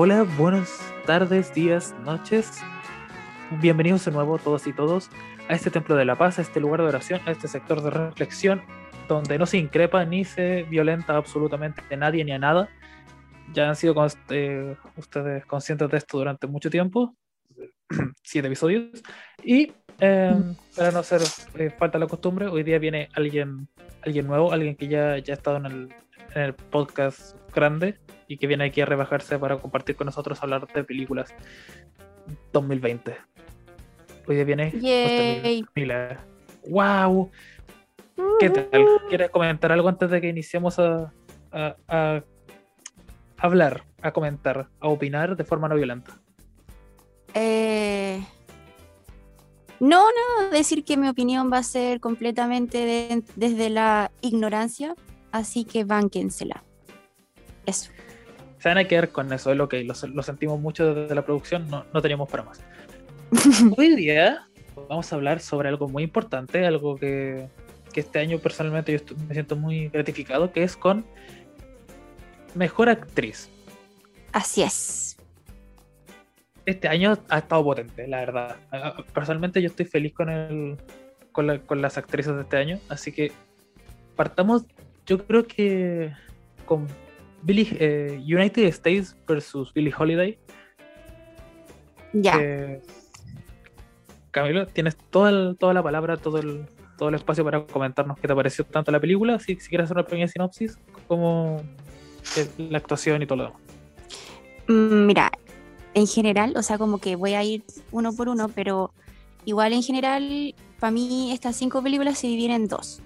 Hola, buenas tardes, días, noches. Bienvenidos de nuevo todos y todos a este templo de la paz, a este lugar de oración, a este sector de reflexión donde no se increpa ni se violenta absolutamente a nadie ni a nada. Ya han sido eh, ustedes conscientes de esto durante mucho tiempo, siete episodios. Y eh, para no hacer eh, falta la costumbre, hoy día viene alguien, alguien nuevo, alguien que ya, ya ha estado en el podcast grande y que viene aquí a rebajarse para compartir con nosotros hablar de películas 2020. Hoy día viene Yay. Mila. ¡Wow! ¿Qué tal? ¿Quieres comentar algo antes de que iniciemos a, a, a hablar, a comentar, a opinar de forma no violenta? Eh, no, no, decir que mi opinión va a ser completamente de- desde la ignorancia, así que bánquensela. Eso. Se van a quedar con eso, es lo que lo, lo sentimos mucho desde la producción, no, no teníamos para más. Hoy día vamos a hablar sobre algo muy importante, algo que, que este año personalmente yo me siento muy gratificado, que es con Mejor Actriz. Así es. Este año ha estado potente, la verdad. Personalmente yo estoy feliz con, el, con, la- con las actrices de este año, así que partamos, yo creo que con Billie, eh, United States versus Billie Holiday. Ya. Eh, Camilo, tienes toda, el- toda la palabra, todo el, todo el espacio para comentarnos qué te pareció tanto la película, si, si quieres hacer una pequeña sinopsis, como la actuación y todo lo demás. Mm, Mira, en general, o sea, como que voy a ir uno por uno, pero igual en general, para mí estas cinco películas se dividen en dos.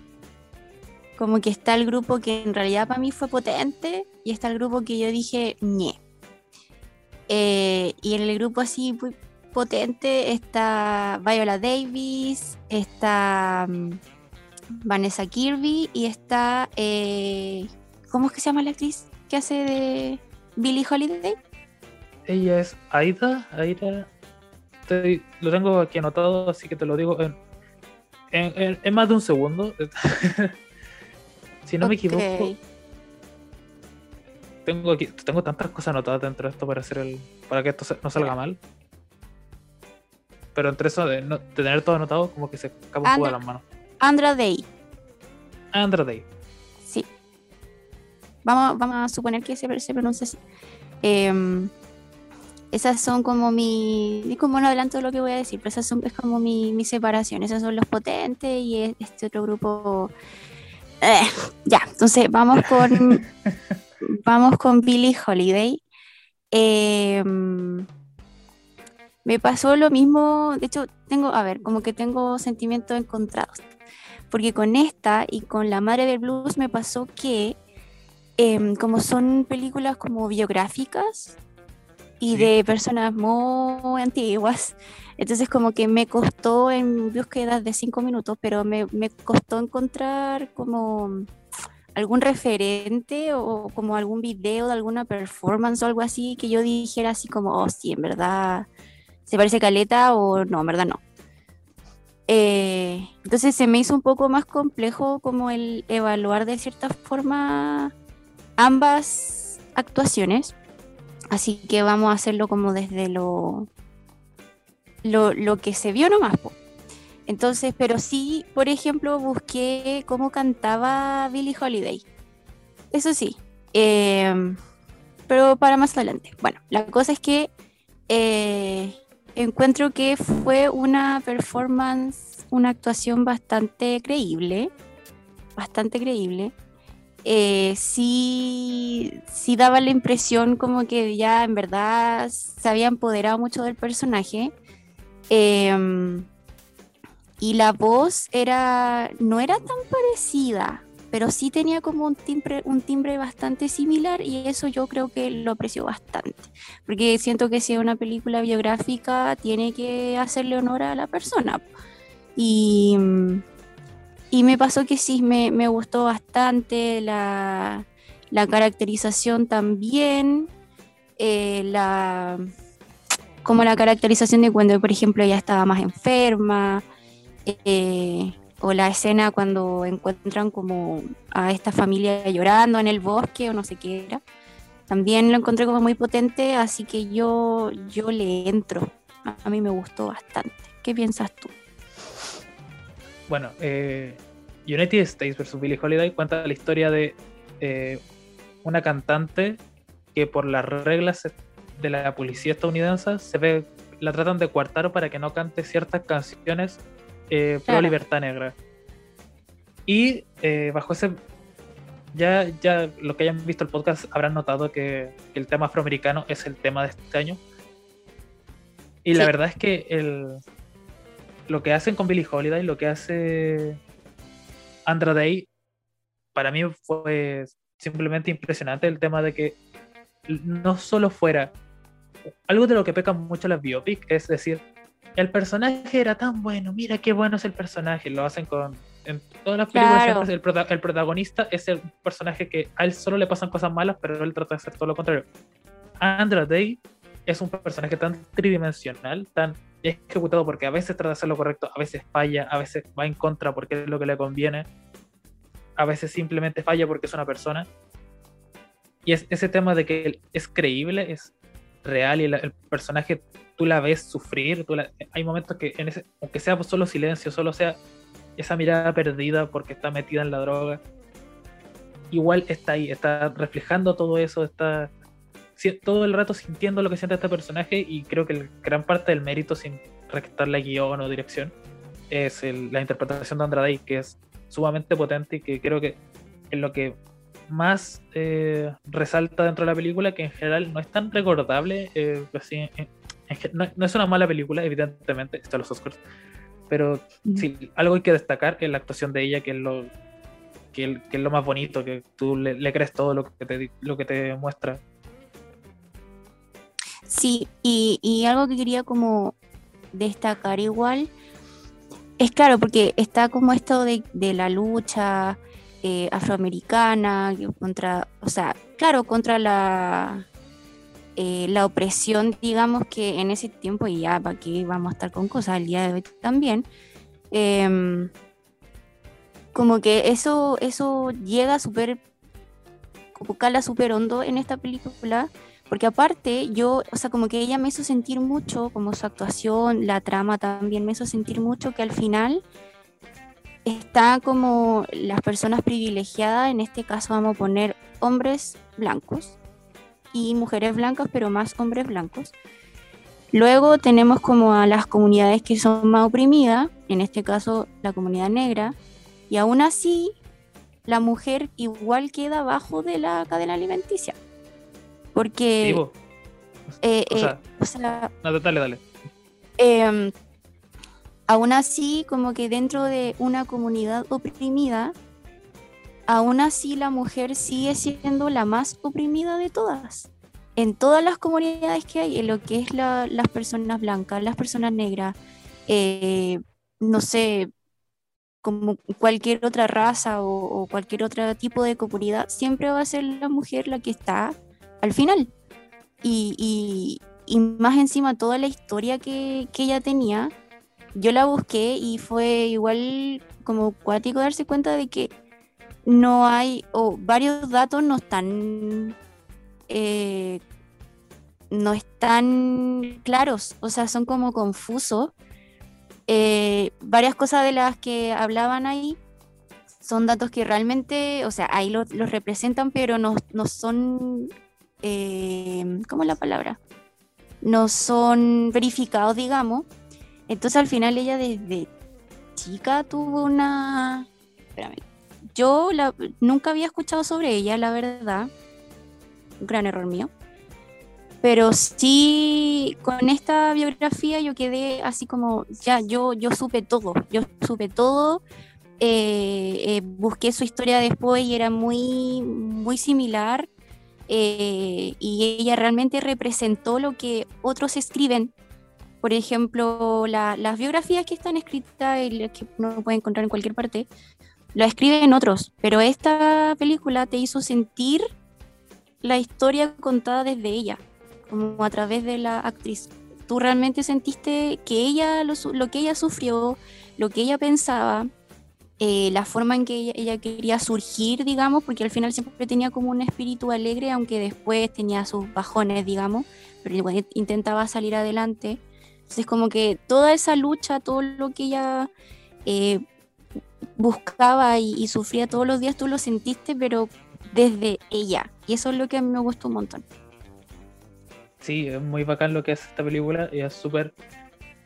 Como que está el grupo que en realidad para mí fue potente y está el grupo que yo dije, ñe. Eh, y en el grupo así muy potente está Viola Davis, está mm, Vanessa Kirby y está, eh, ¿cómo es que se llama la actriz que hace de Billie Holiday? Ella es Aida, Aida. Lo tengo aquí anotado, así que te lo digo en- en- en más de un segundo. si no me equivoco, tengo aquí, tengo tantas cosas anotadas dentro de esto para hacer el, para que esto no salga mal. Pero entre eso de, no- de tener todo anotado, como que se escapa un poco de las manos. Andra Day, Andra Day. sí. Vamos, vamos a suponer que se, se pronuncia así. Em, esas son como mi. Como no adelanto lo que voy a decir, pero esas son es como mi, mi separación. Esos son los potentes y es- este otro grupo. Eh, ya, entonces vamos con. vamos con Billie Holiday. Em, me pasó lo mismo. De hecho, tengo. A ver, como que tengo sentimientos encontrados. Porque con esta y con La Madre del Blues me pasó que. em, como son películas como biográficas y Sí. de personas muy antiguas, entonces como que me costó en búsquedas de cinco minutos, pero me, me costó encontrar como algún referente o como algún video de alguna performance o algo así que yo dijera así como, oh sí, en verdad se parece caleta o no, en verdad no. Eh, entonces se me hizo un poco más complejo como el evaluar de cierta forma ambas actuaciones. Así que vamos a hacerlo como desde lo, lo, lo que se vio nomás. Entonces, pero sí, por ejemplo, busqué cómo cantaba Billie Holiday. Eso sí. em, pero para más adelante. Bueno, la cosa es que eh, encuentro que fue una performance, una actuación bastante creíble. Bastante creíble. Eh, sí, sí daba la impresión como que ya en verdad se había empoderado mucho del personaje. Em, y la voz era, no era tan parecida, pero sí tenía como un timbre, un timbre bastante similar y eso yo creo que lo aprecio bastante. Porque siento que si es una película biográfica tiene que hacerle honor a la persona. Y, y me pasó que sí, me, me gustó bastante la, la caracterización también, eh, la, como la caracterización de cuando, por ejemplo, ella estaba más enferma, eh, o la escena cuando encuentran como a esta familia llorando en el bosque o no sé qué era. también lo encontré como muy potente, así que yo, yo le entro. A mí me gustó bastante. ¿Qué piensas tú? Bueno, eh, United States vs. Billie Holiday cuenta la historia de eh, una cantante que por las reglas de la policía estadounidense se ve, la tratan de coartar para que no cante ciertas canciones eh, pro libertad negra. Y eh, bajo ese ya, ya lo que hayan visto el podcast habrán notado que, el tema afroamericano es el tema de este año. Y la verdad es que el, lo que hacen con Billie Holiday, lo que hace Andra Day, para mí fue simplemente impresionante el tema de que no solo fuera algo de lo que pecan mucho las biopic, es decir, el personaje era tan bueno, mira qué bueno es el personaje, lo hacen con en todas las películas el, protagonista es el personaje que a él solo le pasan cosas malas, pero él trata de hacer todo lo contrario. Andra Day es un personaje tan tridimensional, tan ejecutado porque a veces trata de hacer lo correcto, a veces falla, a veces va en contra porque es lo que le conviene, a veces simplemente falla porque es una persona. Y es ese tema de que es creíble, es real y el personaje tú la ves sufrir, hay momentos que en ese, aunque sea solo silencio, solo sea esa mirada perdida porque está metida en la droga, igual está ahí, está reflejando todo eso, está todo el rato sintiendo lo que siente este personaje y creo que gran parte del mérito sin la guion o dirección es la interpretación de Andrade que es sumamente potente y que creo que es lo que más eh, resalta dentro de la película que en general no es tan recordable eh, no, es una mala película evidentemente está los Oscars pero si algo hay que destacar es la actuación de ella, que es lo, que, es lo más bonito, que tú le, crees todo lo que te, lo que te muestra. Sí, y, algo que quería como destacar igual, es claro, porque está como esto de, la lucha eh, afroamericana contra, o sea, claro, contra la, eh, la opresión, digamos que en ese tiempo, y ya para qué vamos a estar con cosas al día de hoy también, em, como que eso, eso llega súper, como cala súper hondo en esta película, porque aparte yo, o sea, como que ella me hizo sentir mucho, como su actuación, la trama también me hizo sentir mucho que al final está como las personas privilegiadas, en este caso vamos a poner hombres blancos, y mujeres blancas, pero más hombres blancos. Luego tenemos como a las comunidades que son más oprimidas, en este caso la comunidad negra, y aún así la mujer igual queda abajo de la cadena alimenticia. Porque... Eh, eh, no, dale, dale. Em, aún así, como que dentro de una comunidad oprimida, aún así la mujer sigue siendo la más oprimida de todas. En todas las comunidades que hay, en lo que es las personas blancas, las personas negras, eh, no sé, como cualquier otra raza o, cualquier otro tipo de comunidad, siempre va a ser la mujer la que está al final. Y, más encima toda la historia que, que ella tenía, yo la busqué y fue igual como cuático darse cuenta de que no hay, o varios datos no están, eh, no están claros, o sea, son como confusos. Eh, varias cosas de las que hablaban ahí son datos que realmente, o sea, ahí los representan, pero no, no son, eh, ¿cómo es la palabra? No son verificados, digamos. Entonces al final ella desde chica tuvo una... Espérame yo nunca había escuchado sobre ella, la verdad. Un gran error mío. Pero sí, con esta biografía yo quedé así como, ya, yo, yo supe todo, yo supe todo. Eh, eh, busqué su historia después y era muy, muy similar. Eh, y ella realmente representó lo que otros escriben. Por ejemplo, las biografías que están escritas y que uno puede encontrar en cualquier parte, lo escriben otros, pero esta película te hizo sentir la historia contada desde ella, como a través de la actriz. Tú realmente sentiste que ella, lo, que ella sufrió, lo que ella pensaba, eh, la forma en que ella, ella, quería surgir, digamos, porque al final siempre tenía como un espíritu alegre, aunque después tenía sus bajones, digamos, pero intentaba salir adelante. Entonces como que toda esa lucha, todo lo que ella eh, buscaba y, sufría todos los días, tú lo sentiste, pero desde ella. Y eso es lo que a mí me gustó un montón. Sí, es muy bacán lo que es esta película y es súper...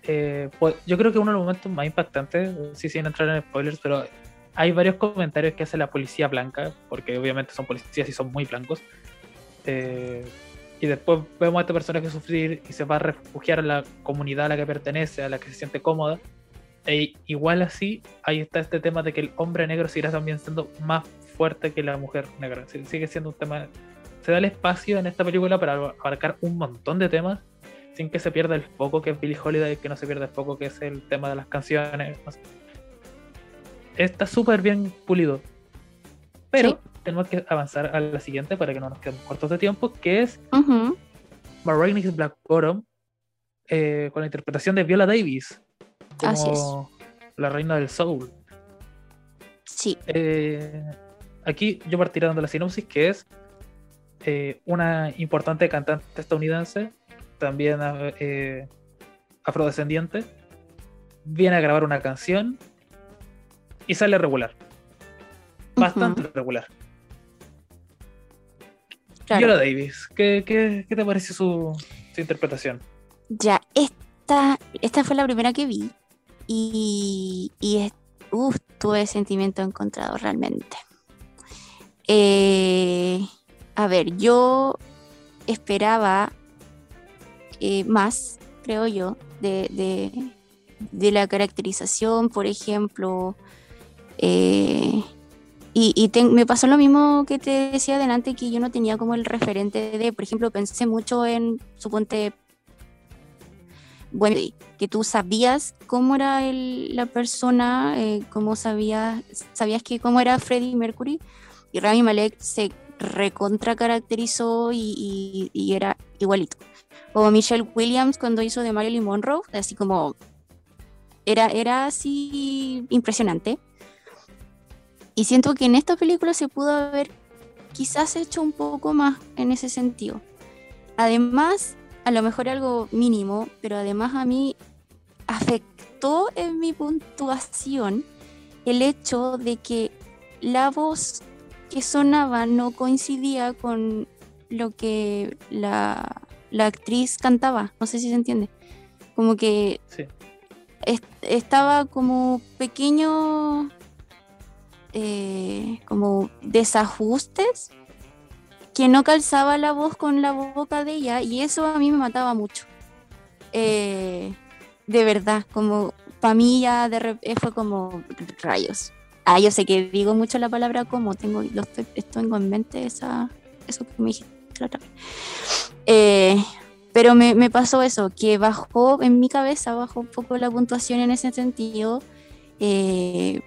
Eh, pues, yo creo que uno de los momentos más impactantes, sí, sin entrar en spoilers, pero hay varios comentarios que hace la policía blanca, porque obviamente son policías y son muy blancos. Eh, y después vemos a esta persona que sufrir y se va a refugiar a la comunidad a la que pertenece, a la que se siente cómoda. E igual así, ahí está este tema de que el hombre negro seguirá también siendo más fuerte que la mujer negra. Sigue siendo un tema. Se da el espacio en esta película para abarcar un montón de temas sin que se pierda el foco que es Billie Holiday, que no se pierda el foco que es el tema de las canciones. Está súper bien pulido. Pero ¿Sí? Tenemos que avanzar a la siguiente para que no nos quedemos cortos de tiempo, que es uh -huh. Black Bottom, eh, con la interpretación de Viola Davis como la reina del soul. Sí. Eh, aquí yo partiré dando la sinopsis, que es eh, una importante cantante estadounidense, también afrodescendiente, viene a grabar una canción y sale regular. Bastante uh -huh. regular. Claro. Viola Davis, ¿qué, qué, qué te parece su, su, interpretación? Ya, esta, esta fue la primera que vi y, y uf, tuve sentimiento encontrado realmente. Eh, a ver, yo esperaba eh, más, creo yo, de, de, de, la caracterización, por ejemplo. Eh, y, y me pasó lo mismo que te decía adelante, que yo no tenía como el referente de, por ejemplo, pensé mucho en, suponte, bueno, que tú sabías cómo era el, la persona, eh, cómo sabías, sabías que cómo era Freddie Mercury, y Rami Malek se recontra caracterizó y, era igualito. Como Michelle Williams cuando hizo de Marilyn Monroe, así como era, era así impresionante. Y siento que en esta película se pudo haber quizás hecho un poco más en ese sentido. Además, a lo mejor algo mínimo, pero además a mí afectó en mi puntuación el hecho de que la voz que sonaba no coincidía con lo que la, la actriz cantaba. No sé si se entiende. Como que sí. est estaba como pequeño eh, como desajustes que no calzaba la voz con la boca de ella y eso a mí me mataba mucho. Eh, de verdad, como para mí ya de fue como rayos. Ah, yo sé que digo mucho la palabra como, tengo, lo estoy, tengo en mente esa, eso que me dijiste. Eh, pero me, me, pasó eso, que bajó en mi cabeza, bajó un poco la puntuación en ese sentido. Eh,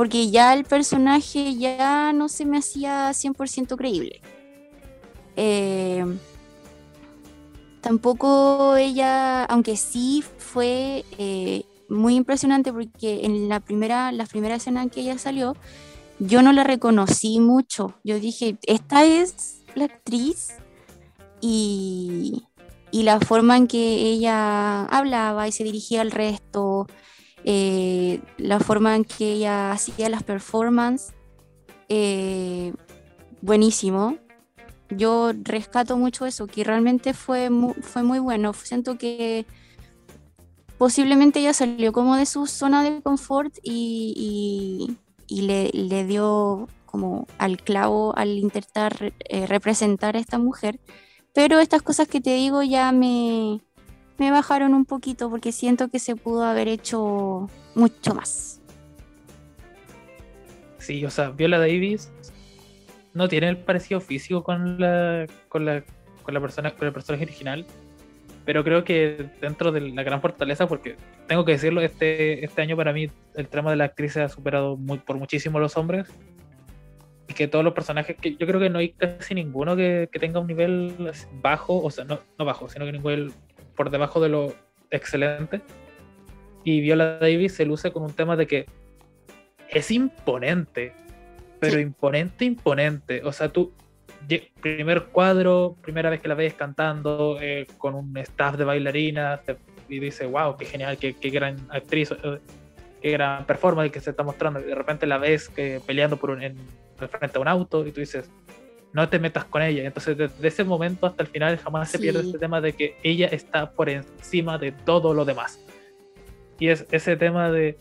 porque ya el personaje ya no se me hacía 100% creíble. Eh, tampoco ella, aunque sí fue eh, muy impresionante porque en la primera, la primera escena en que ella salió, yo no la reconocí mucho. Yo dije, esta es la actriz y, y la forma en que ella hablaba y se dirigía al resto, eh, la forma en que ella hacía las performances, eh, buenísimo. Yo rescato mucho eso, que realmente fue muy, fue muy bueno. Siento que posiblemente ella salió como de su zona de confort y, y, le, le, dio como al clavo al intentar eh, representar a esta mujer. Pero estas cosas que te digo ya me, me bajaron un poquito porque siento que se pudo haber hecho mucho más. Sí, o sea, Viola Davis no tiene el parecido físico con la con la con la persona con el personaje original, pero creo que dentro de la gran fortaleza, porque tengo que decirlo, este este año para mí el trama de la actriz se ha superado muy, por muchísimo los hombres y que todos los personajes, que yo creo que no hay casi ninguno que, que tenga un nivel bajo, o sea, no, no bajo, sino que un nivel por debajo de lo excelente. Y Viola Davis se luce con un tema de que es imponente, pero imponente, imponente. O sea, tú, primer cuadro, primera vez que la ves cantando eh, con un staff de bailarinas y dice, wow, qué genial, qué, qué gran actriz, eh, qué gran performance que se está mostrando. Y de repente la ves que peleando por un, en, frente a un auto y tú dices, no te metas con ella. Entonces, desde ese momento hasta el final jamás se pierde este tema de que ella está por encima de todo lo demás. Y es ese tema de,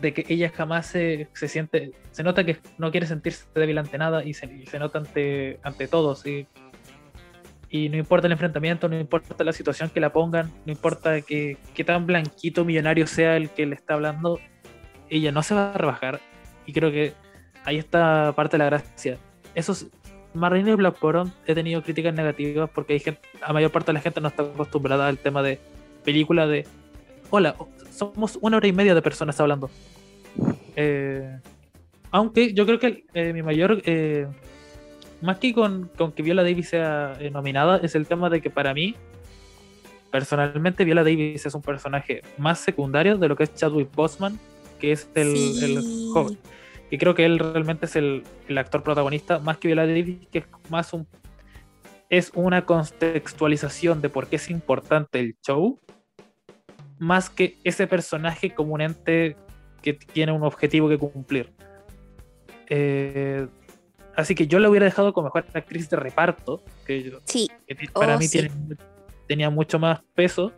de que ella jamás se, se siente, se nota que no quiere sentirse débil ante nada y se, se nota ante, ante todos. Y, y no importa el enfrentamiento, no importa la situación que la pongan, no importa que, que tan blanquito millonario sea el que le está hablando, ella no se va a rebajar. Y creo que ahí está parte de la gracia esos Marine y Black he tenido críticas negativas porque hay gente, la mayor parte de la gente no está acostumbrada al tema de película de hola, somos una hora y media de personas hablando. Eh, aunque yo creo que eh, mi mayor eh, más que con, que Viola Davis sea nominada es el tema de que para mí personalmente Viola Davis es un personaje más secundario de lo que es Chadwick Boseman que es el, el joven y creo que él realmente es el, actor protagonista, más que Viola Davis, que es más un es una contextualización de por qué es importante el show, más que ese personaje como un ente que tiene un objetivo que cumplir. Eh, así que yo la hubiera dejado como mejor actriz de reparto, que, sí. para oh, mí tenía mucho más peso,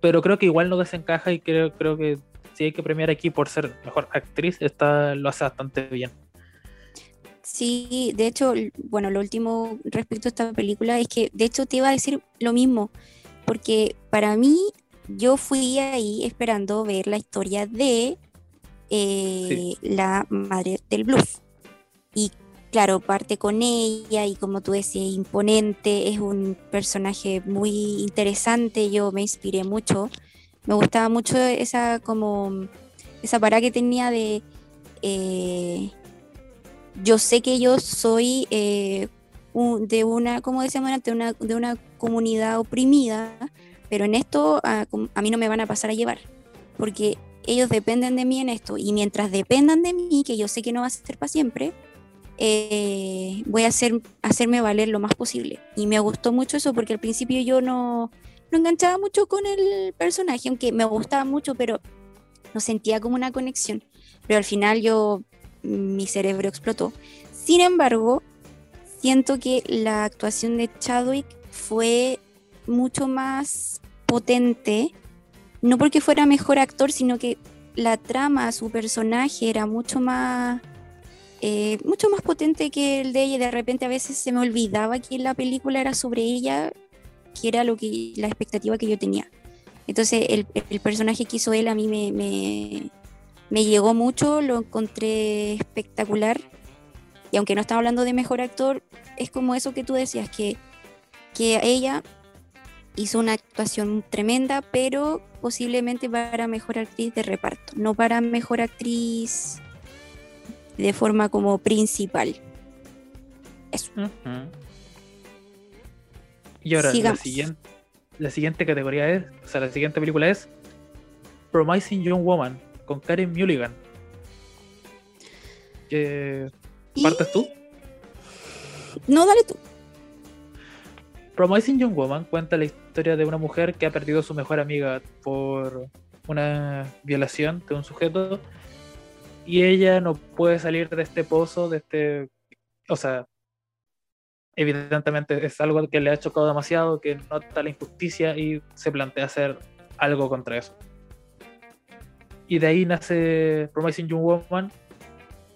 pero creo que igual no desencaja y creo, creo que si hay que premiar aquí por ser mejor actriz, está, lo hace bastante bien. Sí, de hecho, bueno, lo último respecto a esta película es que, de hecho, te iba a decir lo mismo, porque para mí, yo fui ahí esperando ver la historia de eh, la madre del blues. Y claro, parte con ella y como tú decías, imponente, es un personaje muy interesante, yo me inspiré mucho me gustaba mucho esa como esa parada que tenía de eh, yo sé que yo soy eh, de una, como decíamos antes, una, de una comunidad oprimida, pero en esto a, mí no me van a pasar a llevar, porque ellos dependen de mí en esto, y mientras dependan de mí, que yo sé que no va a ser para siempre, eh, voy a hacer, hacerme valer lo más posible. Y me gustó mucho eso, porque al principio yo no, no enganchaba mucho con el personaje, aunque me gustaba mucho, pero no sentía como una conexión. Pero al final yo, mi cerebro explotó. Sin embargo, siento que la actuación de Chadwick fue mucho más potente, no porque fuera mejor actor, sino que la trama, su personaje era mucho más, eh, mucho más potente que el de ella. De repente a veces se me olvidaba que la película era sobre ella que era lo que, la expectativa que yo tenía. Entonces el, personaje que hizo él a mí me, me, llegó mucho, lo encontré espectacular. Y aunque no estaba hablando de mejor actor, es como eso que tú decías, que, que ella hizo una actuación tremenda, pero posiblemente para mejor actriz de reparto, no para mejor actriz de forma como principal. Eso. Y ahora, la siguiente, la siguiente categoría es, o sea, la siguiente película es Promising Young Woman con Karen Mulligan. ¿Partes tú? No, dale tú. Promising Young Woman cuenta la historia de una mujer que ha perdido a su mejor amiga por una violación de un sujeto y ella no puede salir de este pozo, de este, o sea, evidentemente es algo que le ha chocado demasiado, que nota la injusticia y se plantea hacer algo contra eso. Y de ahí nace Promising Young Woman,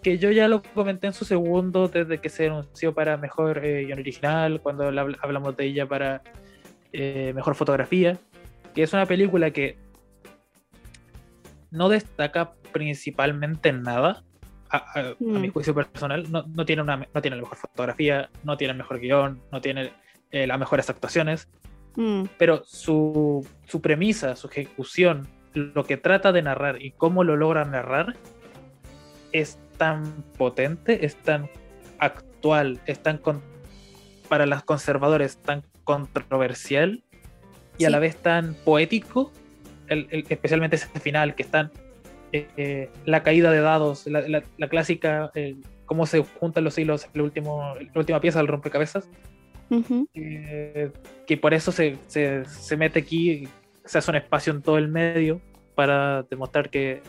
que yo ya lo comenté en su segundo desde que se anunció para mejor eh, original, cuando hablamos de ella para eh, mejor fotografía, que es una película que no destaca principalmente en nada, a, mi mm. juicio personal, no, no, tiene una, no tiene la mejor fotografía, no tiene el mejor guion, no tiene eh, las mejores actuaciones, mm. pero su, su, premisa, su ejecución, lo que trata de narrar y cómo lo logra narrar es tan potente, es tan actual, es tan para los conservadores tan controversial y a la vez tan poético, el, especialmente ese final que es tan eh, la caída de dados, la, clásica, eh, cómo se juntan los hilos, el último, la última pieza del rompecabezas. que por eso se, se, mete aquí, se hace un espacio en todo el medio para demostrar que,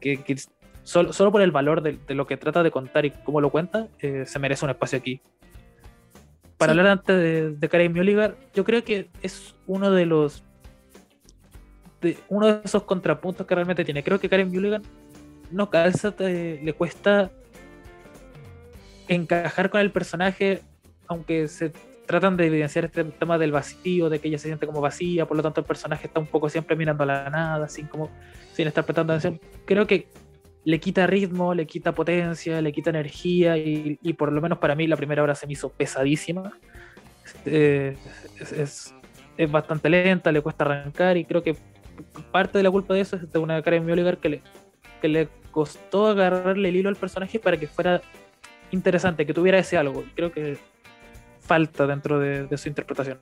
que, solo, solo, por el valor de, lo que trata de contar y cómo lo cuenta, se merece un espacio aquí. Para hablar antes de, de Karen Mulligan, yo creo que es uno de los uno de esos contrapuntos que realmente tiene. Creo que Karen Mulligan no calza, le cuesta encajar con el personaje, aunque se tratan de evidenciar este tema del vacío, de que ella se siente como vacía, por lo tanto el personaje está un poco siempre mirando a la nada, sin como sin estar prestando atención. Creo que le quita ritmo, le quita potencia, le quita energía y, por lo menos para mí la primera hora se me hizo pesadísima. Eh, es, bastante lenta, le cuesta arrancar y creo que parte de la culpa de eso es de una de Oliver que le, que le costó agarrarle el hilo al personaje para que fuera interesante, que tuviera ese algo. Creo que falta dentro de, su interpretación.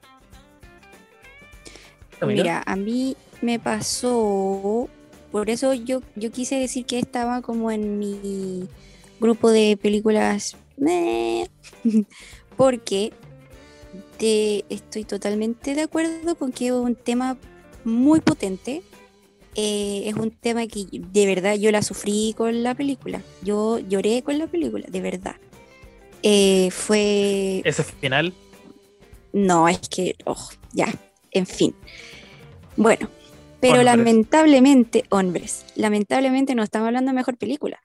Mira, a mí me pasó por eso yo, yo quise decir que estaba como en mi grupo de películas. Porque te, estoy totalmente de acuerdo con que es un tema muy potente. Eh, es un tema que de verdad yo la sufrí con la película. Yo lloré con la película, de verdad. Eh, fue. ¿Ese final? No, es que. Oh, ya, en fin. Bueno, pero lamentablemente, hombres, lamentablemente no estamos hablando de mejor película.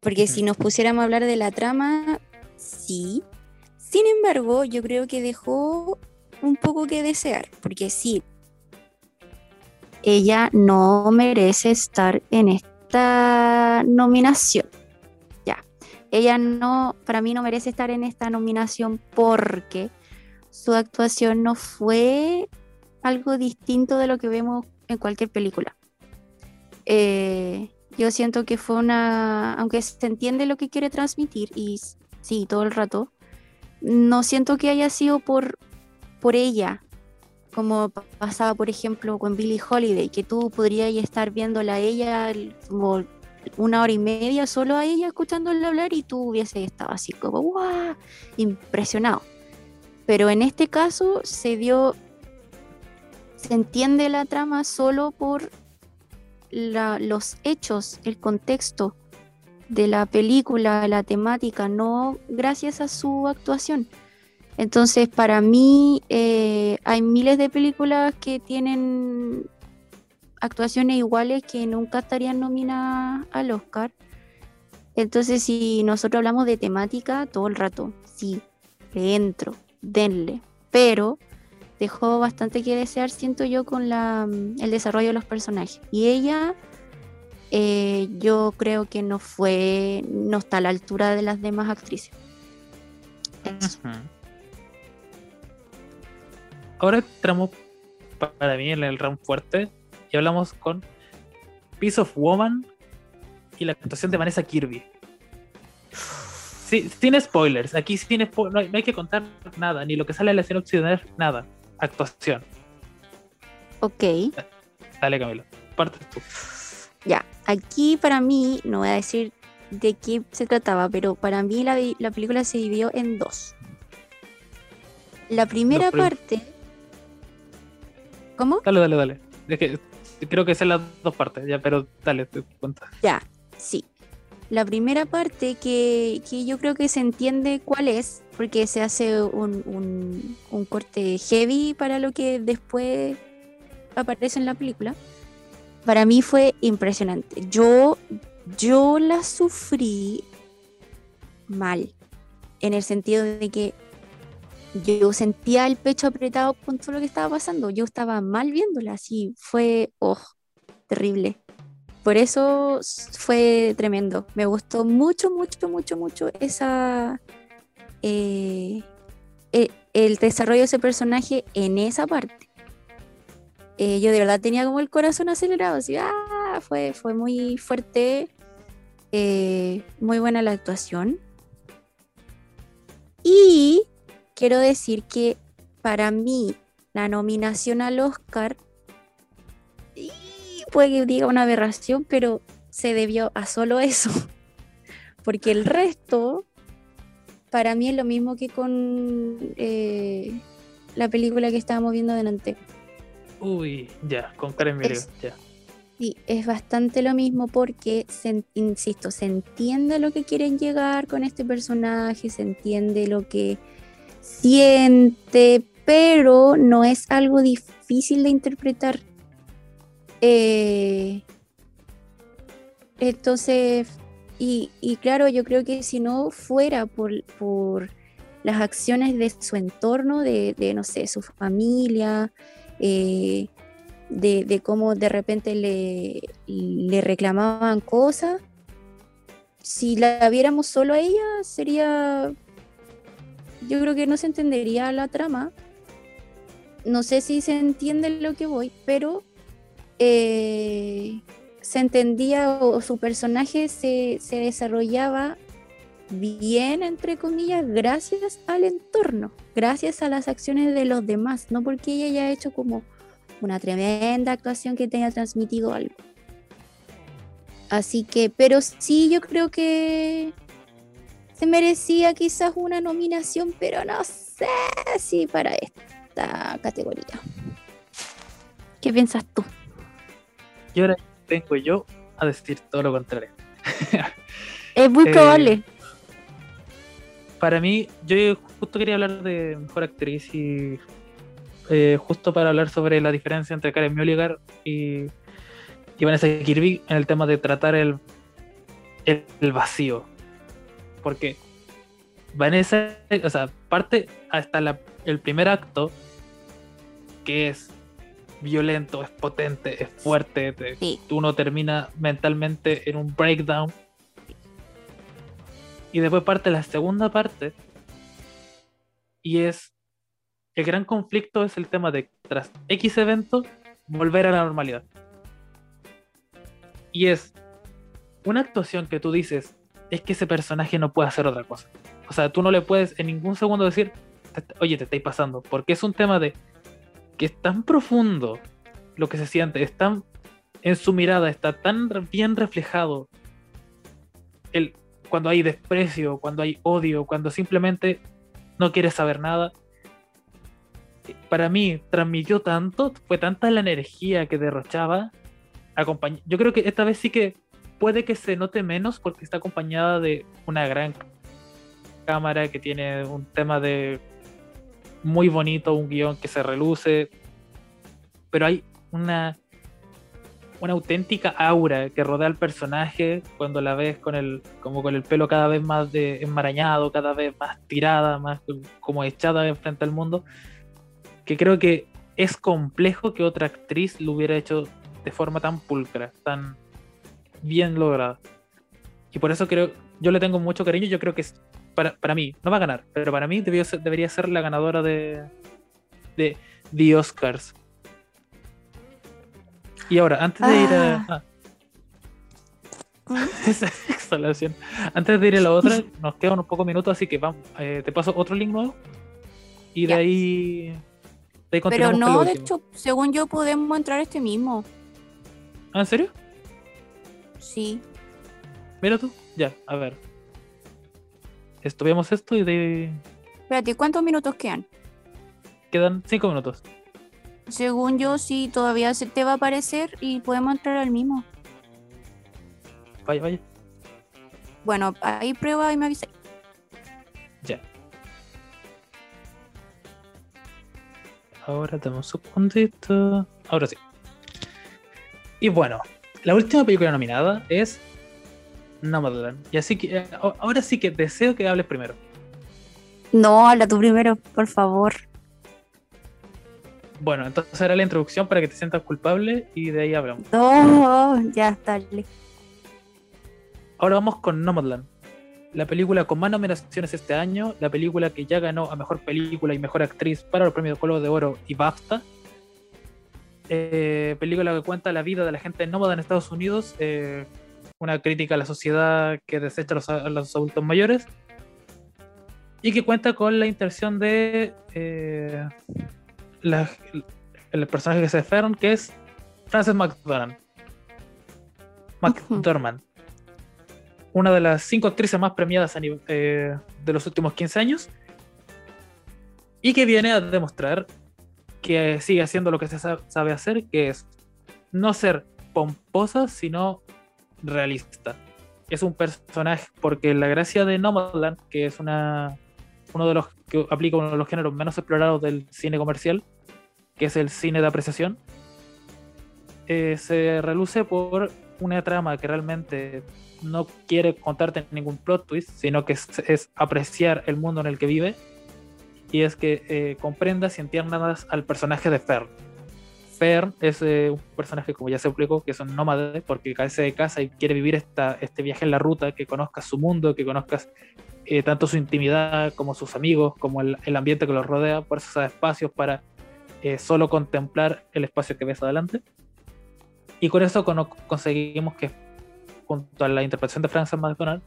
Porque si nos pusiéramos a hablar de la trama, sí. Sin embargo, yo creo que dejó un poco que desear. Porque sí, ella no merece estar en esta nominación. Ya. Ella no, para mí no merece estar en esta nominación porque su actuación no fue algo distinto de lo que vemos en cualquier película. Eh, yo siento que fue una, aunque se entiende lo que quiere transmitir y sí, todo el rato, no siento que haya sido por, por ella, como pasaba por ejemplo con Billie Holiday, que tú podrías estar viéndola a ella como una hora y media solo a ella escuchándola hablar y tú hubieses estado así como ¡guau! impresionado. Pero en este caso se dio se entiende la trama solo por los hechos, el contexto de la película, la temática, no gracias a su actuación. Entonces, para mí, eh, hay miles de películas que tienen actuaciones iguales que nunca estarían nominadas al Oscar. Entonces, si nosotros hablamos de temática todo el rato, sí, le entro, denle. Pero dejó bastante que desear, siento yo, con la, mm, el desarrollo de los personajes. Y ella, eh, yo creo que no fue, no está a la altura de las demás actrices. Ahora entramos para mí en el round fuerte y hablamos con Piece of Woman y la actuación de Vanessa Kirby. Sí, sin spoilers, aquí sin no, hay, que contar nada, ni lo que sale en la escena occidental, nada actuación. Ok. Dale, Camilo. Parte tú. Ya, aquí para mí, no voy a decir de qué se trataba, pero para mí la, película se dividió en dos. La primera parte. ¿Cómo? Dale, dale, dale. Es que creo que son las dos partes, ya, pero dale, te cuenta. Ya, sí. La primera parte que, yo creo que se entiende cuál es, porque se hace un, corte heavy para lo que después aparece en la película, para mí fue impresionante. Yo, yo la sufrí mal, en el sentido de que yo sentía el pecho apretado con todo lo que estaba pasando. Yo estaba mal viéndola, así fue, oh, terrible. Por eso fue tremendo. Me gustó mucho, mucho, mucho, mucho esa. Eh, e, el, desarrollo de ese personaje en esa parte. Eh, yo de verdad tenía como el corazón acelerado, así, ah, fue, fue muy fuerte, eh, muy buena la actuación. Y quiero decir que para mí la nominación al Oscar puede que diga una aberración, pero se debió a solo eso. Porque el resto, para mí es lo mismo que con eh, la película que estábamos viendo delante. Uy, ya, con Karen Mulligan, ya. Sí, es bastante lo mismo porque, se, insisto, se entiende lo que quieren llegar con este personaje, se entiende lo que siente, pero no es algo difícil de interpretar. Eh, entonces, y, claro, yo creo que si no fuera por, las acciones de su entorno, de, no sé, su familia, eh, de, cómo de repente le, le reclamaban cosas. Si la viéramos solo a ella, sería. Yo creo que no se entendería la trama. No sé si se entiende lo que voy, pero eh, se entendía o, su personaje se, se desarrollaba bien, entre comillas, gracias al entorno, gracias a las acciones de los demás, no porque ella haya hecho como una tremenda actuación que tenga transmitido algo. Así que, pero sí, yo creo que se merecía quizás una nominación, pero no sé si para esta categoría. ¿Qué piensas tú? Y ahora vengo yo a decir todo lo contrario. es muy eh, probable. Para mí, yo justo quería hablar de mejor actriz y eh, justo para hablar sobre la diferencia entre Karen Mulligan y, y Vanessa Kirby en el tema de tratar el, el, vacío. Porque Vanessa, o sea, parte hasta el primer acto, que es violento, es potente, es fuerte, uno termina mentalmente en un breakdown. Y después parte la segunda parte, y es el gran conflicto es el tema de tras X eventos volver a la normalidad. Y es una actuación que tú dices, es que ese personaje no puede hacer otra cosa. O sea, tú no le puedes en ningún segundo decir, oye, te estáis pasando, porque es un tema de que es tan profundo lo que se siente, es tan en su mirada, está tan bien reflejado el, cuando hay desprecio, cuando hay odio, cuando simplemente no quieres saber nada para mí transmitió tanto, fue tanta la energía que derrochaba. Yo creo que esta vez sí que puede que se note menos porque está acompañada de una gran cámara que tiene un tema de muy bonito, un guion que se reluce, pero hay una una auténtica aura que rodea al personaje cuando la ves con el como con el pelo cada vez más de enmarañado, cada vez más tirada, más como echada frente al mundo que creo que es complejo que otra actriz lo hubiera hecho de forma tan pulcra, tan bien lograda. Y por eso creo, yo le tengo mucho cariño, yo creo que es para, para mí, no va a ganar, pero para mí debería ser la ganadora de, de The Oscars. Y ahora, antes de ir a... Ah. Antes de ir a la otra, nos quedan unos pocos minutos, así que vamos, eh, te paso otro link nuevo. Y de ahí pero no, de hecho, según yo podemos entrar este mismo. ¿Ah, ¿En serio? Sí. Mira tú, ya, a ver. Esto, veamos esto y de... Espérate, ¿cuántos minutos quedan? Quedan cinco minutos. Según yo, sí, todavía se te va a aparecer y podemos entrar al mismo. Vaya, vaya. Bueno, ahí prueba y me avisa. Ya. Ahora tenemos un segundito. Ahora sí. Y bueno, la última película nominada es Nomadland. Y así que eh, ahora sí que deseo que hables primero. No, habla tú primero, por favor. Bueno, entonces haré la introducción para que te sientas culpable y de ahí hablamos. No, ya, dale. Ahora vamos con Nomadland la película con más nominaciones este año, la película que ya ganó a Mejor Película y Mejor Actriz para los premios Globo de Oro y BAFTA. Eh, película que cuenta la vida de la gente nómada en Estados Unidos, eh, una crítica a la sociedad que desecha a los, adultos mayores y que cuenta con la intención de eh, el personaje que se Ferron, que es Frances McDormand, McDormand, una de las cinco actrices más premiadas de los últimos 15 años, y que viene a demostrar que sigue haciendo lo que se sabe hacer, que es no ser pomposa, sino realista. Es un personaje, porque la gracia de Nomadland, que es una uno de los que aplica uno de los géneros menos explorados del cine comercial, que es el cine de apreciación, eh, se reluce por una trama que realmente no quiere contarte ningún plot twist, sino que es, apreciar el mundo en el que vive y es que eh, comprendas y entiendas al personaje de Fern. Fern es eh, un personaje, como ya se explicó, que es un nómade porque cae de casa y quiere vivir esta, este viaje en la ruta, que conozcas su mundo, que conozcas eh, tanto su intimidad como sus amigos, como el, ambiente que los rodea, por eso espacios para solo contemplar el espacio que ves adelante. Y con eso conseguimos que, junto a la interpretación de Frances McDonald,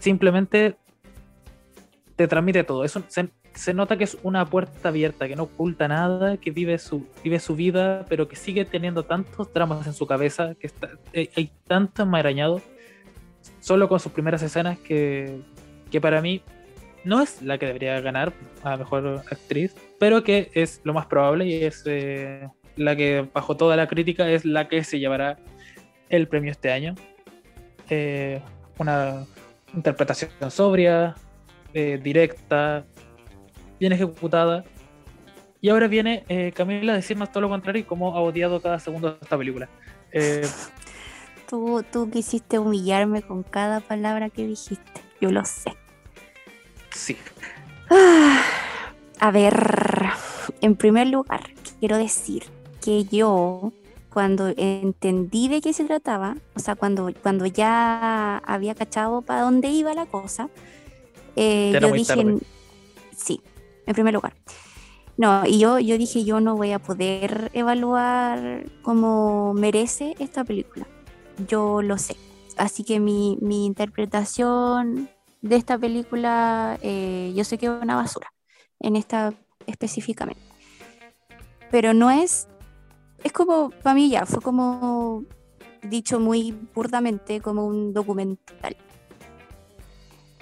simplemente te transmite todo. Se, nota que es una puerta abierta, que no oculta nada, que vive su, vive su vida, pero que sigue teniendo tantos dramas en su cabeza, que está, eh, hay, tanto enmarañado, solo con sus primeras escenas, que, que para mí no es la que debería ganar a mejor actriz, pero que es lo más probable y es eh, la que bajo toda la crítica es la que se llevará el premio este año. Eh, una interpretación sobria, eh, directa, bien ejecutada. Y ahora viene eh, Camila a decirnos todo lo contrario y cómo ha odiado cada segundo de esta película. Tú, tú quisiste humillarme con cada palabra que dijiste, yo lo sé. Sí. Ah, a ver, en primer lugar, quiero decir que yo, cuando entendí de qué se trataba, o sea, cuando, cuando ya había cachado para dónde iba la cosa, eh, yo dije, sí, en primer lugar. No, y yo, yo dije, yo no voy a poder evaluar como merece esta película. Yo lo sé. Así que mi, mi interpretación de esta película, eh, yo sé que es una basura, en esta específicamente. Pero no es es como, para mí ya, fue como dicho muy burdamente, como un documental.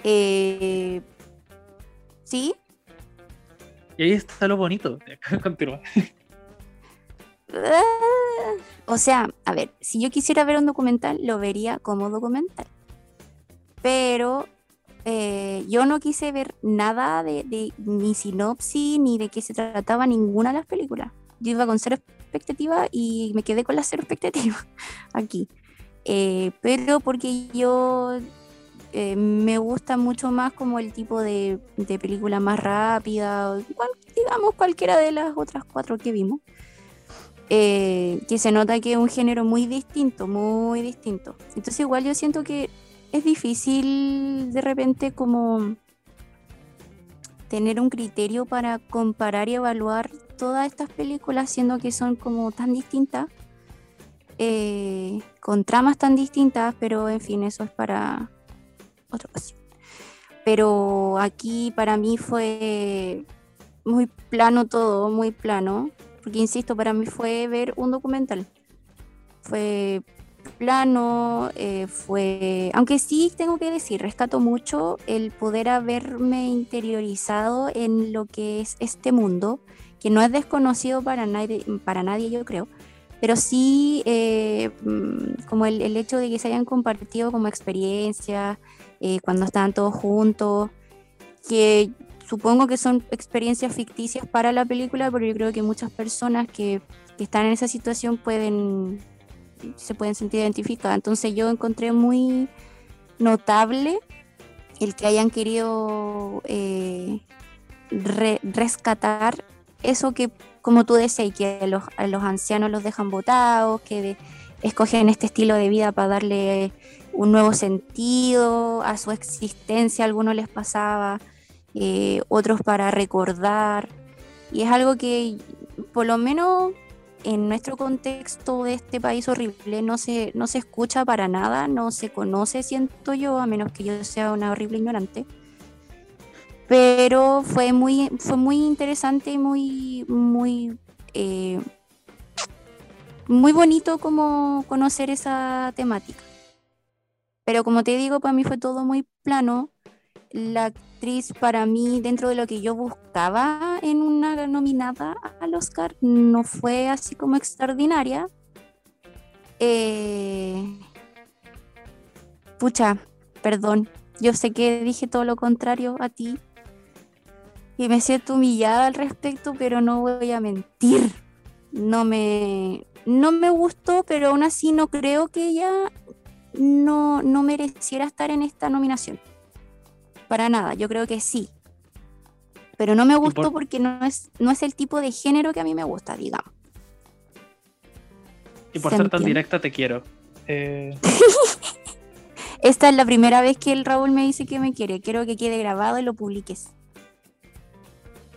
Eh, ¿Sí? Y ahí está lo bonito. Continúa. Ah, o sea, a ver, si yo quisiera ver un documental, lo vería como documental. Pero eh, yo no quise ver nada de, de, ni sinopsis ni de qué se trataba ninguna de las películas. Yo iba con cero expectativa y me quedé con la cero expectativa aquí. Eh, pero porque yo eh, me gusta mucho más como el tipo de, película más rápida, digamos cualquiera de las otras cuatro que vimos. Eh, que se nota que es un género muy distinto, muy distinto. Entonces igual yo siento que es difícil de repente como tener un criterio para comparar y evaluar todas estas películas, siendo que son como tan distintas, eh, con tramas tan distintas, pero en fin, eso es para otra ocasión. Pero aquí para mí fue muy plano todo, muy plano, porque insisto, para mí fue ver un documental. Fue plano, eh, fue, aunque sí tengo que decir, rescato mucho el poder haberme interiorizado en lo que es este mundo, que no es desconocido para nadie, para nadie yo creo, pero sí eh, mm, como el, hecho de que se hayan compartido como experiencia eh, cuando estaban todos juntos, que supongo que son experiencias ficticias para la película, pero yo creo que muchas personas que, están en esa situación pueden se pueden sentir identificadas. Entonces yo encontré muy notable el que hayan querido eh, rescatar eso que, como tú decías, que los, ancianos los dejan votados, que escogen este estilo de vida para darle un nuevo sentido a su existencia, algunos les pasaba, eh, otros para recordar. Y es algo que por lo menos en nuestro contexto de este país horrible no se, no se escucha para nada, no se conoce, siento yo, a menos que yo sea una horrible ignorante. Pero fue muy, fue muy interesante y muy, muy, eh, muy bonito como conocer esa temática. Pero como te digo, para mí fue todo muy plano. La actriz para mí, dentro de lo que yo buscaba en una nominada al Oscar, no fue así como extraordinaria. Eh, pucha, perdón. Yo sé que dije todo lo contrario a ti. Y me siento humillada al respecto, pero no voy a mentir. No me, no me gustó, pero aún así no creo que ella no, no mereciera estar en esta nominación. Para nada, yo creo que sí. Pero no me gustó porque no es, no es el tipo de género que a mí me gusta, digamos. Y por ser tan directa te quiero. Eh, Esta es la primera vez que el Raúl me dice que me quiere. Quiero que quede grabado y lo publiques.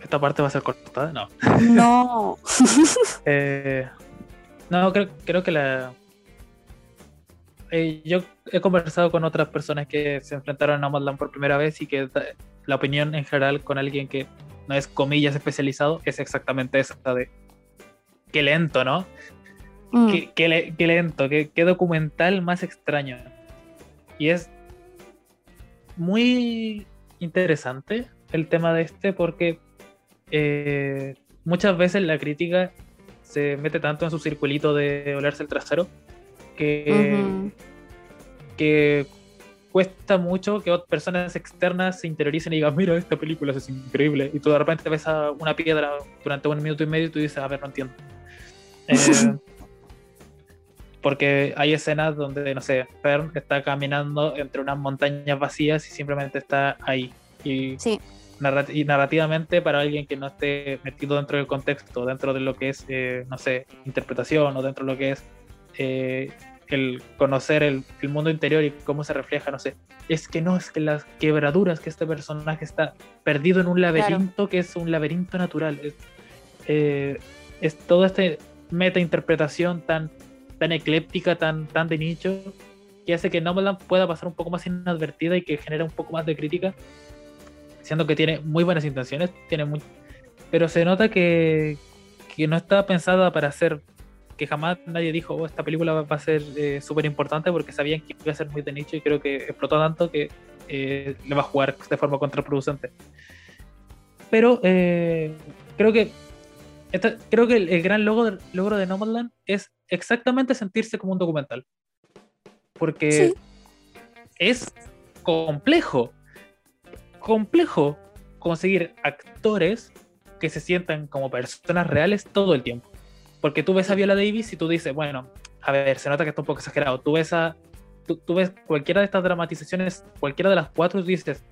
¿Esta parte va a ser cortada? No. No. Eh, no, creo, creo que la, eh, yo he conversado con otras personas que se enfrentaron a Nomadland por primera vez y que la opinión en general con alguien que no es comillas especializado es exactamente esa de qué lento, ¿no? Mm. Qué, lento, qué, documental más extraño. Y es muy interesante el tema de este porque eh, muchas veces la crítica se mete tanto en su circulito de olerse el trasero que, que cuesta mucho que otras personas externas se interioricen y digan, mira, esta película es increíble. Y tú de repente ves a una piedra durante un minuto y medio y tú dices, a ver, no entiendo. Eh, porque hay escenas donde, no sé, Fern está caminando entre unas montañas vacías y simplemente está ahí. Y, y narrativamente, para alguien que no esté metido dentro del contexto, dentro de lo que es, eh, no sé, interpretación o dentro de lo que es eh, el conocer el, mundo interior y cómo se refleja, no sé. Es que no, es que las quebraduras que este personaje está perdido en un laberinto que es un laberinto natural. Es, eh, es toda esta meta interpretación tan, tan ecléptica, tan, tan de nicho, que hace que Nomadland pueda pasar un poco más inadvertida y que genera un poco más de crítica, siendo que tiene muy buenas intenciones, tiene muy, pero se nota que, que no está pensada para ser que jamás nadie dijo, oh, esta película va a ser eh, súper importante porque sabían que iba a ser muy de nicho y creo que explotó tanto que eh, le va a jugar de forma contraproducente. Pero eh, creo que creo que el, gran logro, logro de Nomadland es exactamente sentirse como un documental. Porque es complejo, complejo conseguir actores que se sientan como personas reales todo el tiempo. Porque tú ves a Viola Davis y tú dices, bueno, a ver, se nota que está un poco exagerado. Tú ves a. Tú, ves cualquiera de estas dramatizaciones, cualquiera de las cuatro, dices,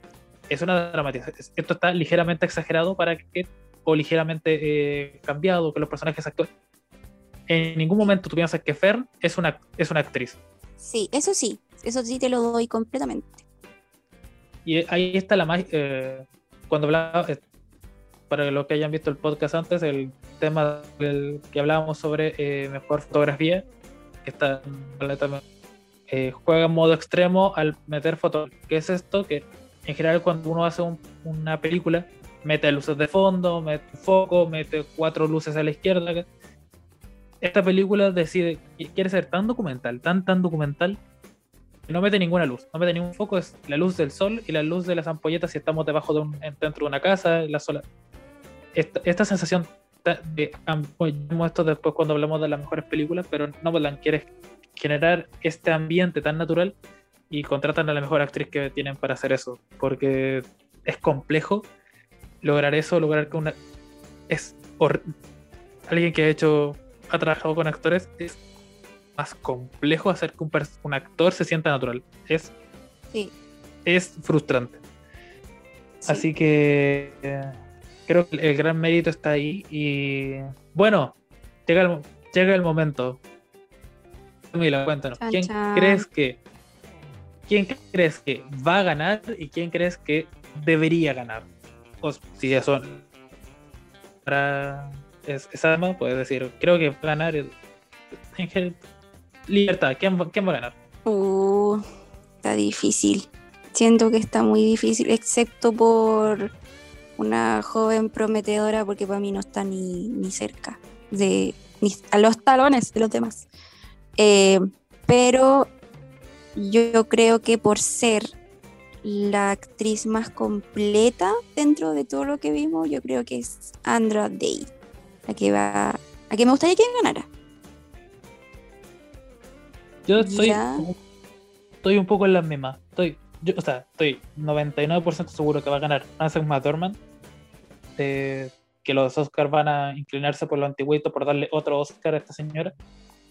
es una dramatización. Esto está ligeramente exagerado para que. o ligeramente eh, cambiado, que los personajes actúen. En ningún momento tú piensas que Fern es una, es una actriz. Sí, eso sí, eso sí te lo doy completamente. Y ahí está la más. Eh, cuando hablaba, eh, para los que hayan visto el podcast antes, el tema del que hablábamos sobre eh, mejor fotografía, que está eh, juega en modo extremo al meter fotos. ¿Qué es esto? Que en general cuando uno hace una película, mete luces de fondo, mete foco, mete cuatro luces a la izquierda. Esta película decide, quiere ser tan documental, tan tan documental, que no mete ninguna luz, no mete ningún foco, es la luz del sol y la luz de las ampolletas si estamos debajo de un, dentro de una casa, la sola, esta, sensación de, esto después cuando hablamos de las mejores películas, pero Nomadland quiere generar este ambiente tan natural y contratan a la mejor actriz que tienen para hacer eso, porque es complejo lograr eso, lograr que una es alguien que ha hecho ha trabajado con actores es más complejo hacer que un, actor se sienta natural. Es es frustrante. Así que eh, creo que el gran mérito está ahí y bueno, llega el, llega el momento. Mira, cuéntanos, ¿quién crees que quién crees que va a ganar y quién crees que debería ganar? O si eso para es, esa puedes decir, creo que va a ganar libertad, ¿quién, ¿quién va a ganar? Uh, está difícil. Siento que está muy difícil, excepto por una joven prometedora porque para mí no está ni, ni cerca de ni a los talones de los demás. Eh, pero yo creo que por ser la actriz más completa dentro de todo lo que vimos, yo creo que es Andra Day, la que va, a que me gustaría que ganara. Yo estoy, estoy un poco en la misma. Estoy, yo, o sea, estoy 99% seguro que va a ganar Frances McDormand. Eh, que los Oscars van a inclinarse por lo antiguito por darle otro Oscar a esta señora,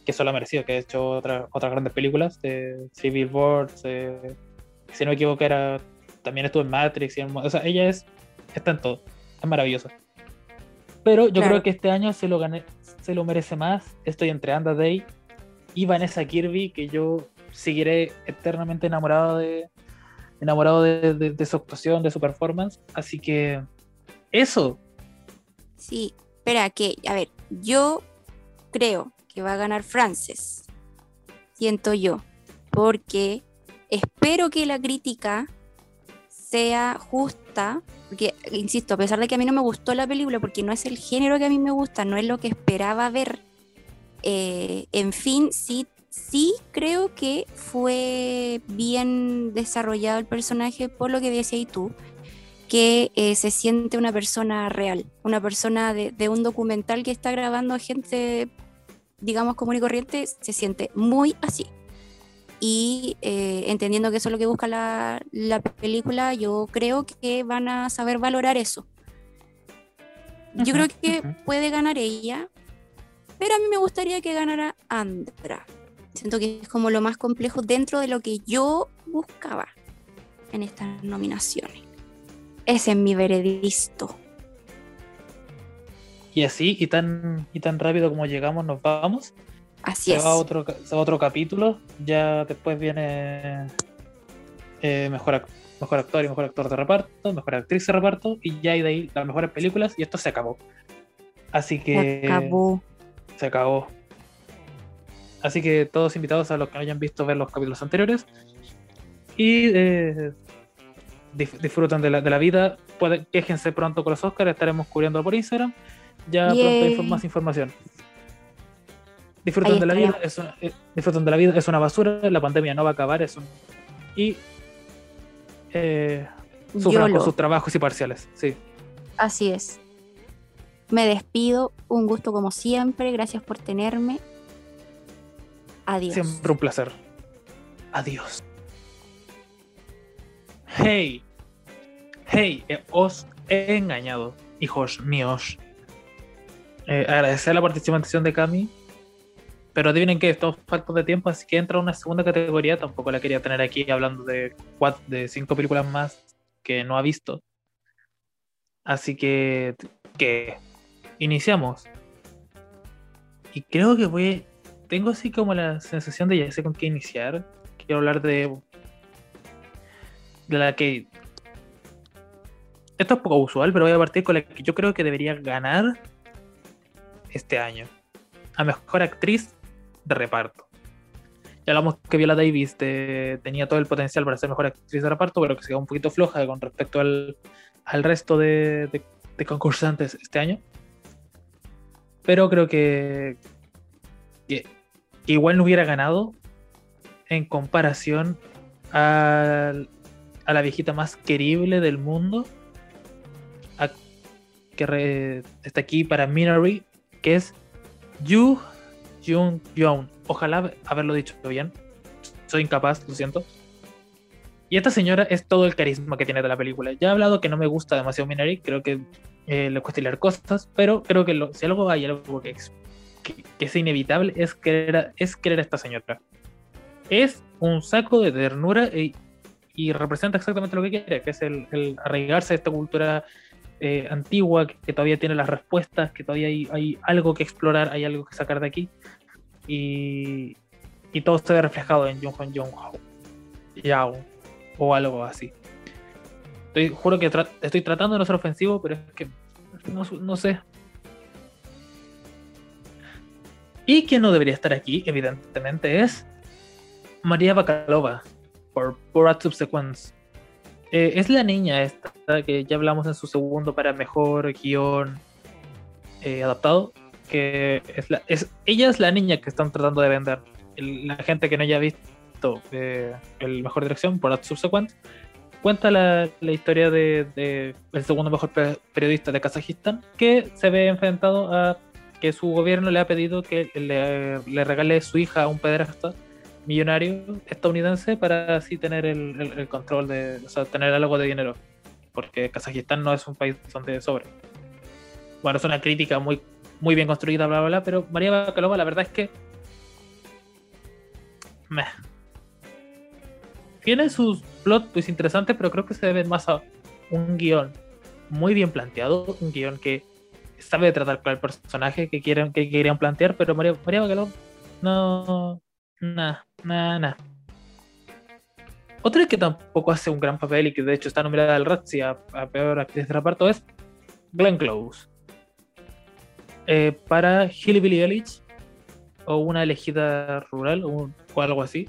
que solo ha merecido, que ha hecho otra, otras grandes películas, de Civil War, si no me equivoco, era, también estuvo en Matrix, o sea, ella es, está en todo, es maravillosa. Pero yo creo que este año se lo, gané, se lo merece más. Estoy entre Anda Day y Vanessa Kirby, que yo seguiré eternamente enamorado de enamorado de, su actuación, de su performance. Así que eso. Sí, espera, que, a ver, yo creo que va a ganar Frances. Siento yo. Porque espero que la crítica sea justa. Porque, insisto, a pesar de que a mí no me gustó la película, porque no es el género que a mí me gusta, no es lo que esperaba ver. Eh, en fin, sí sí creo que fue bien desarrollado el personaje por lo que decías tú, que eh, se siente una persona real, una persona de, un documental que está grabando a gente, digamos, común y corriente, se siente muy así. Y eh, entendiendo que eso es lo que busca la, película, yo creo que van a saber valorar eso. Yo creo que puede ganar ella, pero a mí me gustaría que ganara Andra. Siento que es como lo más complejo dentro de lo que yo buscaba en estas nominaciones. Ese es mi veredicto. Y así, y tan, y tan rápido como llegamos, nos vamos. Así es. Va otro, otro capítulo. Ya después viene eh, mejor, mejor actor y mejor actor de reparto, mejor actriz de reparto, y ya hay de ahí las mejores películas, y esto se acabó. Así que. Se acabó. Se acabó. Así que todos invitados a los que no hayan visto ver los capítulos anteriores. Y eh, disfruten de la, vida. Pueden, quéjense pronto con los Oscars, estaremos cubriendo por Instagram. Ya pronto hay más información. Disfruten de la vida, es una, eh, disfruten de la vida, es una basura, la pandemia no va a acabar, es un, y eh, sufran con sus trabajos y parciales, sí. Así es. Me despido, un gusto como siempre, gracias por tenerme Adiós. Siempre un placer. Adiós. Hey. Hey, eh, os he engañado, hijos míos. Eh, agradecer la participación de Cami. Pero adivinen que estamos faltos de tiempo, así que entra una segunda categoría. Tampoco la quería tener aquí hablando de, cuatro, de cinco películas más que no ha visto. Así que, que iniciamos. Y creo que voy tengo así como la sensación de ya sé con qué iniciar. Quiero hablar de. de la que. Esto es poco usual, pero voy a partir con la que yo creo que debería ganar este año. A mejor actriz de reparto. Ya hablamos que Viola Davis tenía todo el potencial para ser mejor actriz de reparto, pero que se quedó un poquito floja con respecto al, resto de concursantes este año. Pero creo que, que igual no hubiera ganado en comparación a, la viejita más querible del mundo, que está aquí para Minari, que es Yu Jung Young. Ojalá haberlo dicho bien. Soy incapaz, lo siento. Y esta señora es todo el carisma que tiene de la película. Ya he hablado que no me gusta demasiado Minari, creo que eh, le cuesta leer cosas, pero creo que si algo hay algo que que, es inevitable es querer, es querer a esta señora. Es un saco de ternura y, representa exactamente lo que quiere, que es el, arraigarse a esta cultura eh, antigua, que, todavía tiene las respuestas, que todavía hay, algo que explorar, hay algo que sacar de aquí. Y, y todo se ve reflejado en Jung Hong Jung Yao o algo así. Estoy, juro que estoy tratando de no ser ofensivo, pero es que no, no sé, Y quien no debería estar aquí, evidentemente, es María Bakalova, por Borat Subsequence. Eh, es la niña esta que ya hablamos en su segundo para mejor guion eh, adaptado. que es, la, es ella es la niña que están tratando de vender. la gente que no haya visto eh, el mejor dirección por Subsequent cuenta la, la historia de, de, el segundo mejor periodista de Kazajistán que se ve enfrentado a que su gobierno le ha pedido que le, le regale su hija a un pederasta millonario estadounidense para así tener el, control de, o sea, tener algo de dinero, porque Kazajistán no es un país donde sobre. Bueno, es una crítica muy, muy bien construida, bla, bla, bla, pero María Bacalova la verdad es que... Meh. Tiene sus plot twists interesantes, pero creo que se deben más a un guion muy bien planteado, un guion que sabe tratar con el personaje que quieren que querían plantear, pero María, María no, Nah, nah, nah. Otra que tampoco hace un gran papel y que de hecho está nominada al Razzie a, peor actriz de reparto es Glenn Close. Eh, para Hillbilly Elite o una elegida rural o, algo así.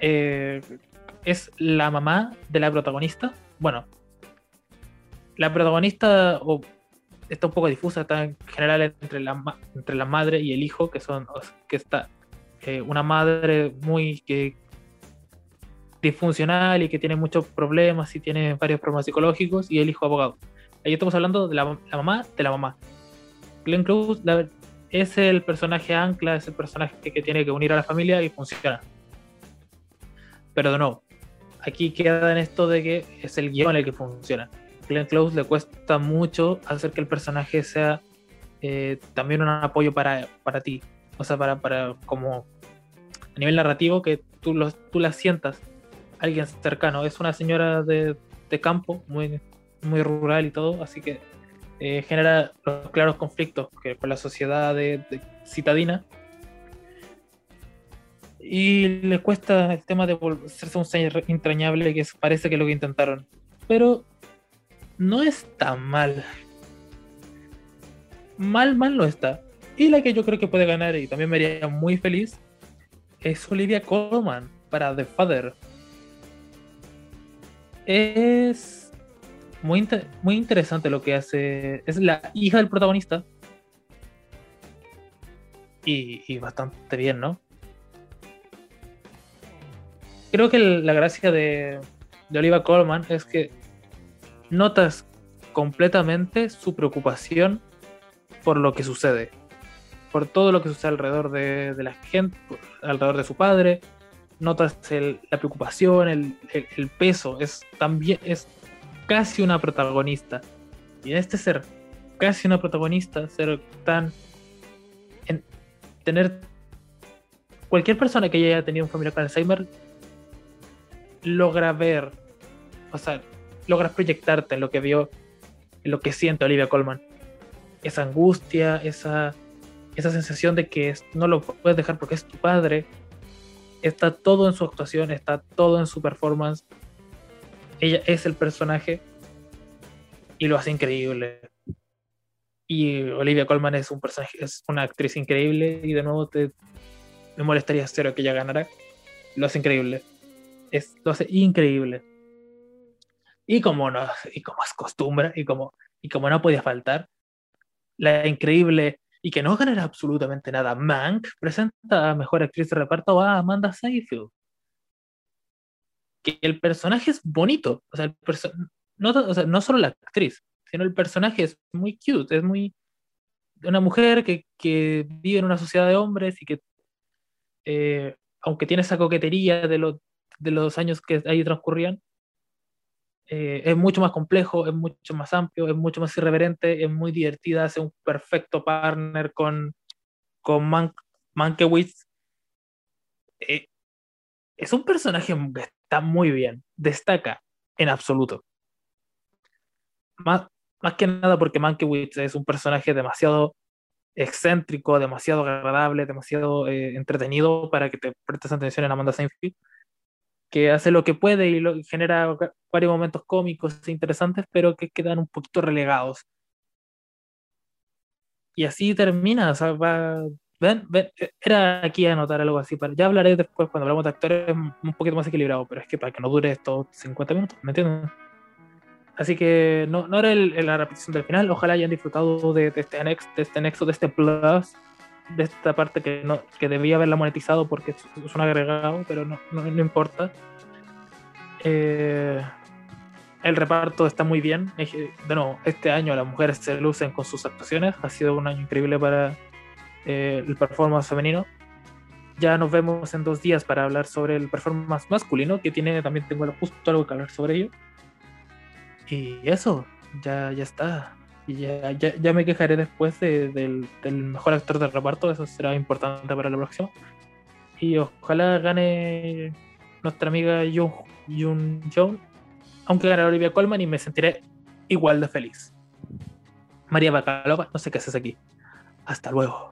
Eh, es la mamá de la protagonista. Bueno, la protagonista o, está un poco difusa, está en general entre la, entre la madre y el hijo, que son que está eh, una madre muy disfuncional y que tiene muchos problemas y tiene varios problemas psicológicos y el hijo abogado. Ahí estamos hablando de la, mamá de la mamá. Glenn Close es el personaje ancla, es el personaje que, tiene que unir a la familia y funciona. Pero no, aquí queda en esto de que es el guion el que funciona. Glenn Close le cuesta mucho hacer que el personaje sea eh, también un apoyo para, para ti o sea, para, para como a nivel narrativo, que tú, los, tú la sientas, alguien cercano. Es una señora de, de campo, muy, muy rural y todo, así que eh, genera los claros conflictos que con la sociedad de, citadina. Y le cuesta el tema de hacerse un ser entrañable, que parece que es lo que intentaron. Pero no está mal. Mal, mal no está. Y la que yo creo que puede ganar y también me haría muy feliz es Olivia Colman para The Father. Es muy, muy interesante lo que hace. Es la hija del protagonista. Y, bastante bien, ¿no? Creo que la gracia de, de Olivia Colman es que notas completamente su preocupación por lo que sucede por todo lo que sucede alrededor de, la gente, alrededor de su padre. Notas la preocupación, el, peso. Es también es casi una protagonista. Y en este ser casi una protagonista, ser tan. En, tener. Cualquier persona que haya tenido un familiar con Alzheimer logra ver, o sea, logras proyectarte en lo que vio, en lo que siente Olivia Colman. Esa angustia, esa esa sensación de que no lo puedes dejar porque es tu padre, está todo en su actuación, está todo en su performance. Ella es el personaje y lo hace increíble. Y Olivia Colman es un personaje, es una actriz increíble y de nuevo te me molestaría cero que ella ganara. Lo hace increíble. Es, lo hace increíble. Y como no, y como es costumbre, y como, y como no podía faltar, la increíble y que no ganará absolutamente nada. Mank presenta a mejor actriz de reparto a Amanda Seyfield. Que el personaje es bonito, o sea, el no, o sea, no solo la actriz, sino el personaje es muy cute, es muy una mujer que, que vive en una sociedad de hombres y que, eh, aunque tiene esa coquetería de, lo, de los años que ahí transcurrían, eh, es mucho más complejo, es mucho más amplio, es mucho más irreverente, es muy divertida, hace un perfecto partner con, con Man Mankiewicz. Eh, es un personaje que está muy bien, destaca en absoluto. Más, más que nada porque Mankiewicz es un personaje demasiado excéntrico, demasiado agradable, demasiado eh, entretenido para que te prestes atención en Amanda Seinfeld que hace lo que puede y lo, genera varios momentos cómicos e interesantes, pero que quedan un poquito relegados. Y así termina, o sea, va, ven, ven, era aquí anotar algo así, para, ya hablaré después cuando hablamos de actores un poquito más equilibrado, pero es que para que no dure estos 50 minutos, ¿me entiendes? Así que no, no era el- la repetición del final. Ojalá hayan disfrutado de, de este anexo, de este nexo, de este plus, de esta parte que no que debía haberla monetizado porque es, un agregado, pero no, no, no importa. Eh, el reparto está muy bien. Que, De nuevo, este año las mujeres se lucen con sus actuaciones. Ha sido un año increíble para eh, el performance femenino. Ya nos vemos en dos días para hablar sobre el performance masculino, que tiene también tengo justo algo que hablar sobre ello. Y eso, ya, ya está. Y ya, ya, ya me quejaré después de- del, del mejor actor de reparto, eso será importante para la próxima. Y ojalá gane nuestra amiga Yoon, Yoon Jong, aunque gane Olivia Colman y me sentiré igual de feliz. María Bacalova, no sé qué haces aquí. Hasta luego.